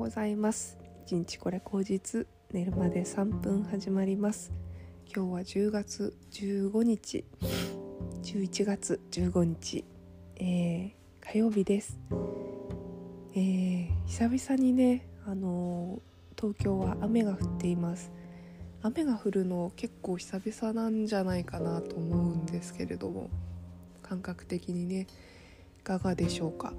ございます。一日これ口実寝るまで3分始まります。今日は10月15日。11月15日、えー、火曜日です、えー、久々にねあのー、東京は雨が降っています。雨が降るの結構久々なんじゃないかなと思うんですけれども感覚的にねいかがでしょうか？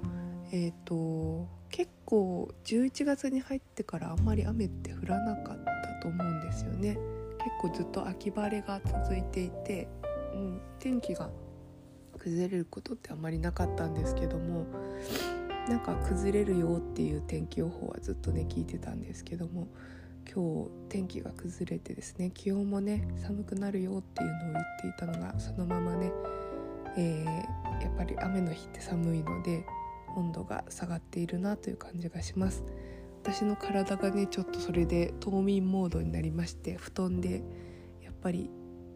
えっ、ー、と結構11月に入ってからあんまり雨って降らなかったと思うんですよね。結構ずっと秋晴れが続いていて、うん、天気が崩れることってあんまりなかったんですけどもなんか崩れるよっていう天気予報はずっとね聞いてたんですけども今日天気が崩れてですね気温もね寒くなるよっていうのを言っていたのがそのままね、えー、やっぱり雨の日って寒いので温度が下がっているなという感じがします。私の体がねちょっとそれで冬眠モードになりまして布団でやっぱり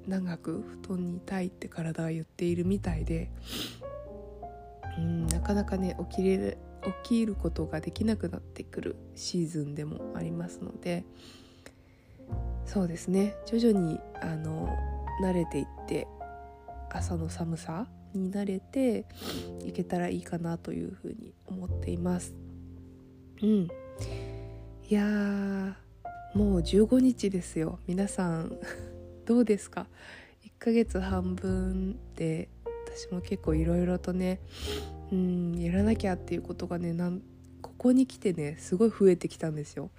長く布団にいたいって体は言っているみたいでうんなかなかね起きれる起きることができなくなってくるシーズンでもありますのでそうですね。徐々にあの慣れていって朝の寒さに慣れていけたらいいかなというふうに思っています。うん。いやもう15日ですよ。皆さん どうですか？1ヶ月半分で私も結構いろいろとねうんやらなきゃっていうことがねなんここに来てねすごい増えてきたんですよ。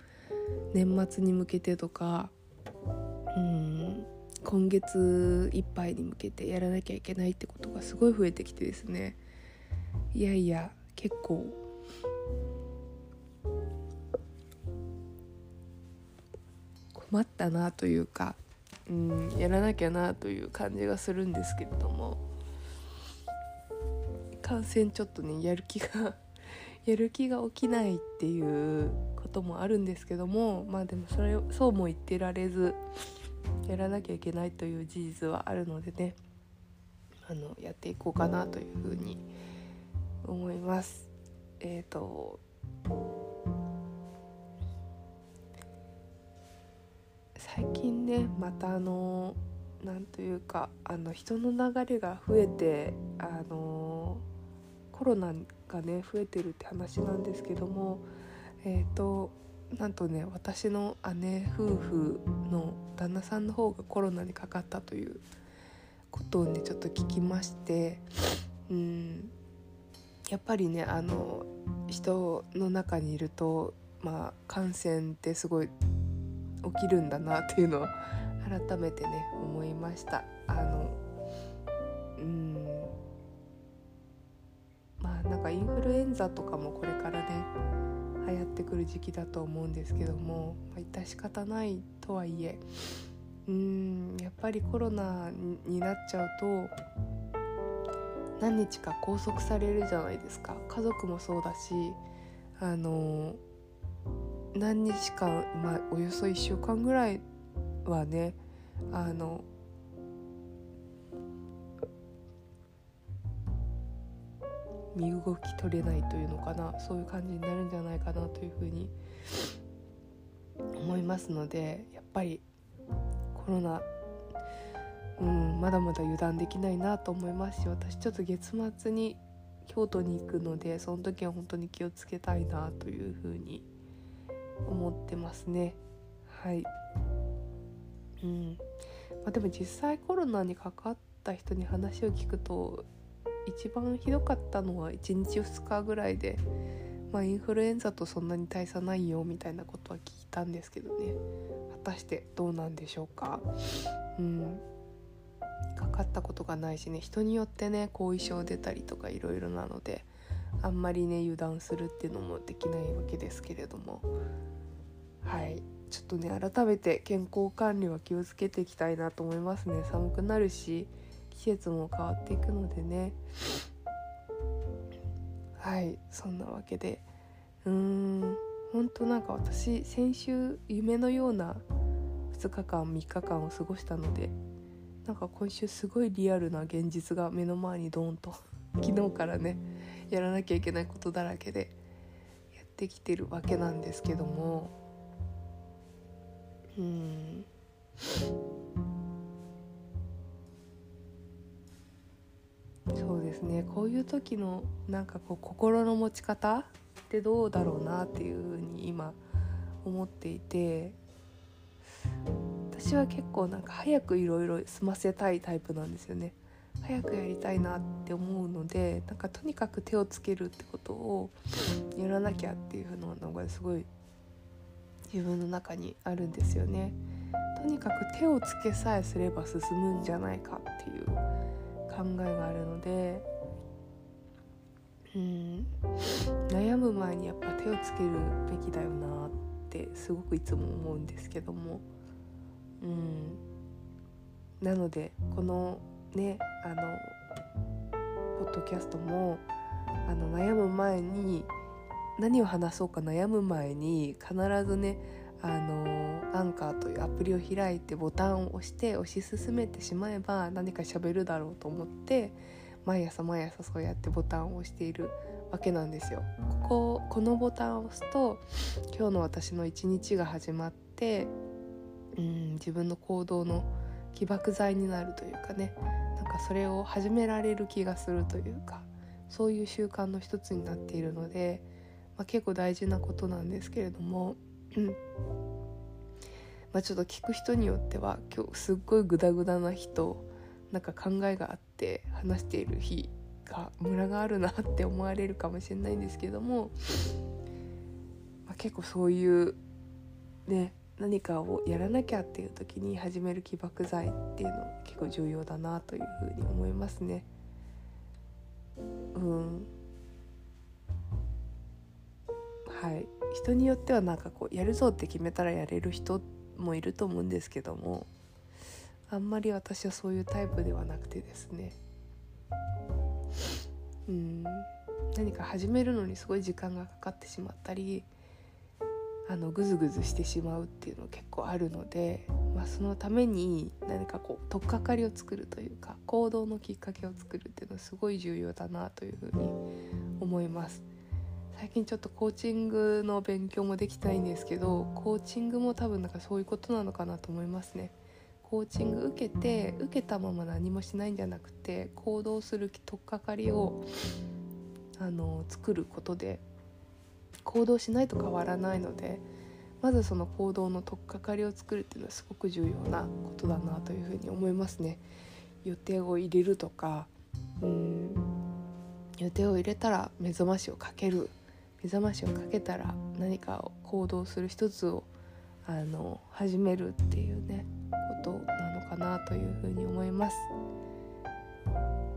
年末に向けてとか。うん。今月いっぱいに向けてやらなきゃいけないってことがすごい増えてきてですね。いやいや結構。困ったなというか、うん、やらなきゃなという感じがするんですけれども。感染ちょっとねやる気が やる気が起きないっていうこともあるんですけどもまあでもそれそうも言ってられずやらなきゃいけないという事実はあるのでねあのやっていこうかなというふうに思います。えっ、ー、と最近ねまたあのなんというかあの人の流れが増えてあのコロナがね増えてるって話なんですけどもえっ、ー、となんとね私の姉夫婦の旦那さんの方がコロナにかかったということをねちょっと聞きましてうんやっぱりねあの人の中にいるとまあ感染ってすごい起きるんだなっていうのを改めてね思いました。あのうんまあなんかインフルエンザとかもこれからね流行ってくる時期だと思うんですけども、ま、致し方ないとはいえうんやっぱりコロナになっちゃうと何日か拘束されるじゃないですか。家族もそうだしあの何日間、まあ、およそ1週間ぐらいはねあの身動き取れないというのかなそういう感じになるんじゃないかなというふうに思いますのでやっぱりコロナうんまだまだ油断できないなと思いますし私ちょっと月末に京都に行くのでその時は本当に気をつけたいなというふうに思ってますね。はい。うん。まあ、でも実際コロナにかかった人に話を聞くと一番ひどかったのは1日2日ぐらいで、まあ、インフルエンザとそんなに大差ないよみたいなことは聞いたんですけどね。果たしてどうなんでしょうか？うん。かかったことがないしね。人によってね後遺症出たりとかいろいろなのであんまりね油断するっていうのもできないわけですけれども。はい。ちょっとね改めて健康管理は気をつけていきたいなと思いますね。寒くなるし季節も変わっていくのでね。はいそんなわけで。うーん本当なんか私先週夢のような2日間3日間を過ごしたのでなんか今週すごいリアルな現実が目の前にドーンと 昨日からねやらなきゃいけないことだらけでやってきてるわけなんですけども。うん。そうですねこういう時のなんかこう心の持ち方ってどうだろうなっていうふうに今思っていて私は結構なんか早くいろいろ済ませたいタイプなんですよね。早くやりたいなって思うのでなんかとにかく手をつけるってことをやらなきゃっていうのがすごい自分の中にあるんですよね。とにかく手をつけさえすれば進むんじゃないかっていう考えがあるのでうん悩む前にやっぱ手をつけるべきだよなってすごくいつも思うんですけどもうんなのでこのねあのポッドキャストもあの悩む前に何を話そうか悩む前に必ずねあのアンカーというアプリを開いてボタンを押して推し進めてしまえば何か喋るだろうと思って毎朝毎朝そうやってボタンを押しているわけなんですよ。こここのボタンを押すと今日の私の一日が始まってうん自分の行動の起爆剤になるというかねなんかそれを始められる気がするというかそういう習慣の一つになっているので、まあ、結構大事なことなんですけれども、うん。まあ、ちょっと聞く人によっては今日すっごいグダグダな人なんか考えがあって話している日がムラがあるなって思われるかもしれないんですけども、まあ、結構そういうね何かをやらなきゃっていう時に始める起爆剤っていうの結構重要だなというふうに思いますね。うん。はい。人によってはなんかこうやるぞって決めたらやれる人もいると思うんですけどもあんまり私はそういうタイプではなくてですねうん何か始めるのにすごい時間がかかってしまったりあのグズグズしてしまうっていうの結構あるので、まあ、そのために何かこう取っかかりを作るというか行動のきっかけを作るっていうのはすごい重要だなというふうに思います。最近ちょっとコーチングの勉強もできたいんですけどコーチングも多分なんかそういうことなのかなと思いますね。コーチング受けて受けたまま何もしないんじゃなくて行動する取っかかりをあの作ることで行動しないと変わらないのでまずその行動の取っかかりを作るっていうのはすごく重要なことだなというふうに思いますね。予定を入れるとかうん予定を入れたら目覚ましをかける目覚ましをかけたら何かを行動する一つをあの始めるっていうねことなのかなというふうに思います。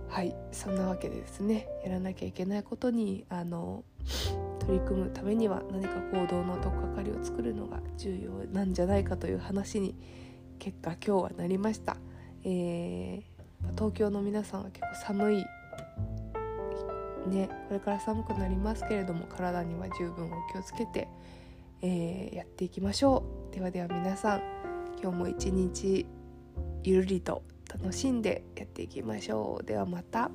はいそんなわけでですねやらなきゃいけないことにあの 取り組むためには何か行動の取っかかりを作るのが重要なんじゃないかという話に結果今日はなりました、えー、東京の皆さんは結構寒いねこれから寒くなりますけれども体には十分お気をつけて、えー、やっていきましょうではでは皆さん今日も一日ゆるりと楽しんでやっていきましょうではまた。